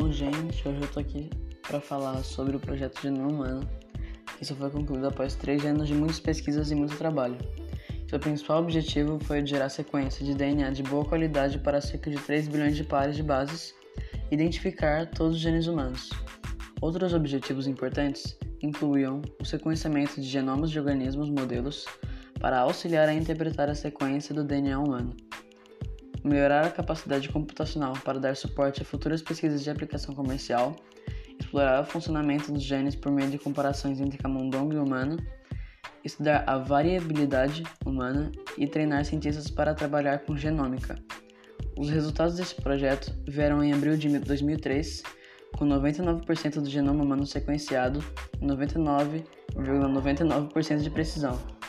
gente, hoje eu tô aqui para falar sobre o projeto Genoma Humano, que só foi concluído após três anos de muitas pesquisas e muito trabalho. Seu principal objetivo foi gerar sequência de DNA de boa qualidade para cerca de 3 bilhões de pares de bases e identificar todos os genes humanos. Outros objetivos importantes incluíam o sequenciamento de genomas de organismos modelos para auxiliar a interpretar a sequência do DNA humano melhorar a capacidade computacional para dar suporte a futuras pesquisas de aplicação comercial, explorar o funcionamento dos genes por meio de comparações entre camundongo e humano, estudar a variabilidade humana e treinar cientistas para trabalhar com genômica. Os resultados desse projeto vieram em abril de 2003, com 99% do genoma humano sequenciado e 99,99% ,99 de precisão.